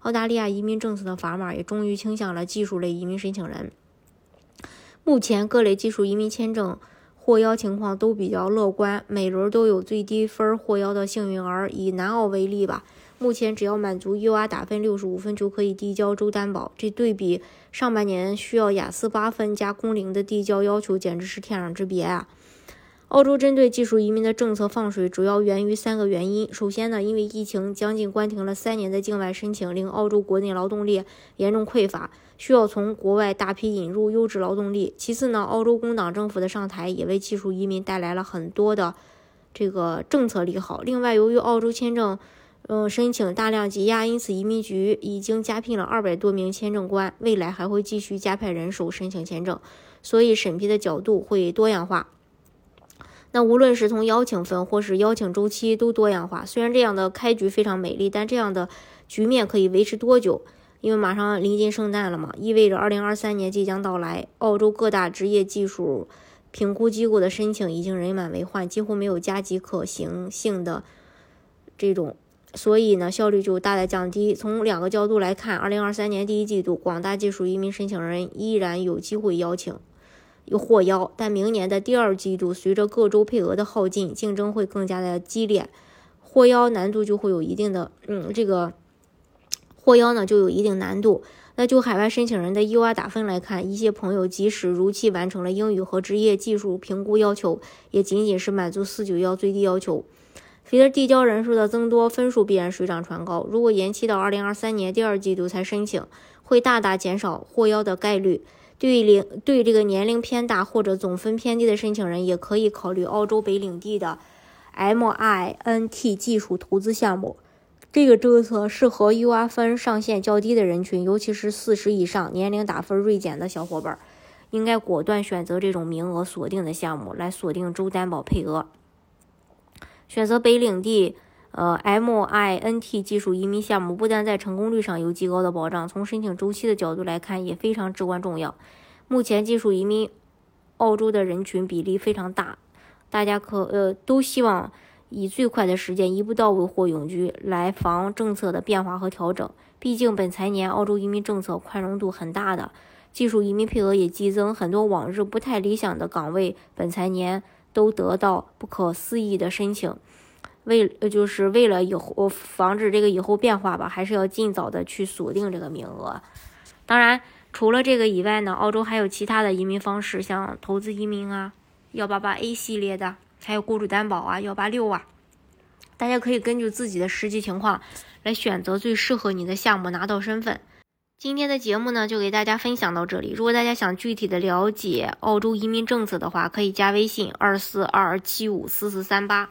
澳大利亚移民政策的砝码也终于倾向了技术类移民申请人。目前各类技术移民签证获邀情况都比较乐观，每轮都有最低分获邀的幸运儿。以南澳为例吧，目前只要满足 U R 打分六十五分就可以递交州担保，这对比上半年需要雅思八分加工龄的递交要求，简直是天壤之别啊！澳洲针对技术移民的政策放水，主要源于三个原因。首先呢，因为疫情将近关停了三年的境外申请，令澳洲国内劳动力严重匮乏，需要从国外大批引入优质劳动力。其次呢，澳洲工党政府的上台也为技术移民带来了很多的这个政策利好。另外，由于澳洲签证，嗯，申请大量积压，因此移民局已经加聘了二百多名签证官，未来还会继续加派人手申请签证，所以审批的角度会多样化。那无论是从邀请分或是邀请周期都多样化。虽然这样的开局非常美丽，但这样的局面可以维持多久？因为马上临近圣诞了嘛，意味着2023年即将到来。澳洲各大职业技术评估机构的申请已经人满为患，几乎没有加急可行性的这种，所以呢，效率就大大降低。从两个角度来看，2023年第一季度广大技术移民申请人依然有机会邀请。有获邀，但明年的第二季度，随着各州配额的耗尽，竞争会更加的激烈，获邀难度就会有一定的，嗯，这个获邀呢就有一定难度。那就海外申请人的 U I 打分来看，一些朋友即使如期完成了英语和职业技术评估要求，也仅仅是满足四九幺最低要求。随着递交人数的增多，分数必然水涨船高。如果延期到二零二三年第二季度才申请，会大大减少获邀的概率。对领对这个年龄偏大或者总分偏低的申请人，也可以考虑澳洲北领地的 MINT 技术投资项目。这个政策适合 UR 分上限较低的人群，尤其是四十以上、年龄打分锐减的小伙伴，应该果断选择这种名额锁定的项目来锁定州担保配额。选择北领地。呃，MINT 技术移民项目不但在成功率上有极高的保障，从申请周期的角度来看也非常至关重要。目前技术移民澳洲的人群比例非常大，大家可呃都希望以最快的时间一步到位获永居，来防政策的变化和调整。毕竟本财年澳洲移民政策宽容度很大的，技术移民配额也激增，很多往日不太理想的岗位本财年都得到不可思议的申请。为，就是为了以后防止这个以后变化吧，还是要尽早的去锁定这个名额。当然，除了这个以外呢，澳洲还有其他的移民方式，像投资移民啊，幺八八 A 系列的，还有雇主担保啊，幺八六啊，大家可以根据自己的实际情况来选择最适合你的项目，拿到身份。今天的节目呢，就给大家分享到这里。如果大家想具体的了解澳洲移民政策的话，可以加微信二四二二七五四四三八。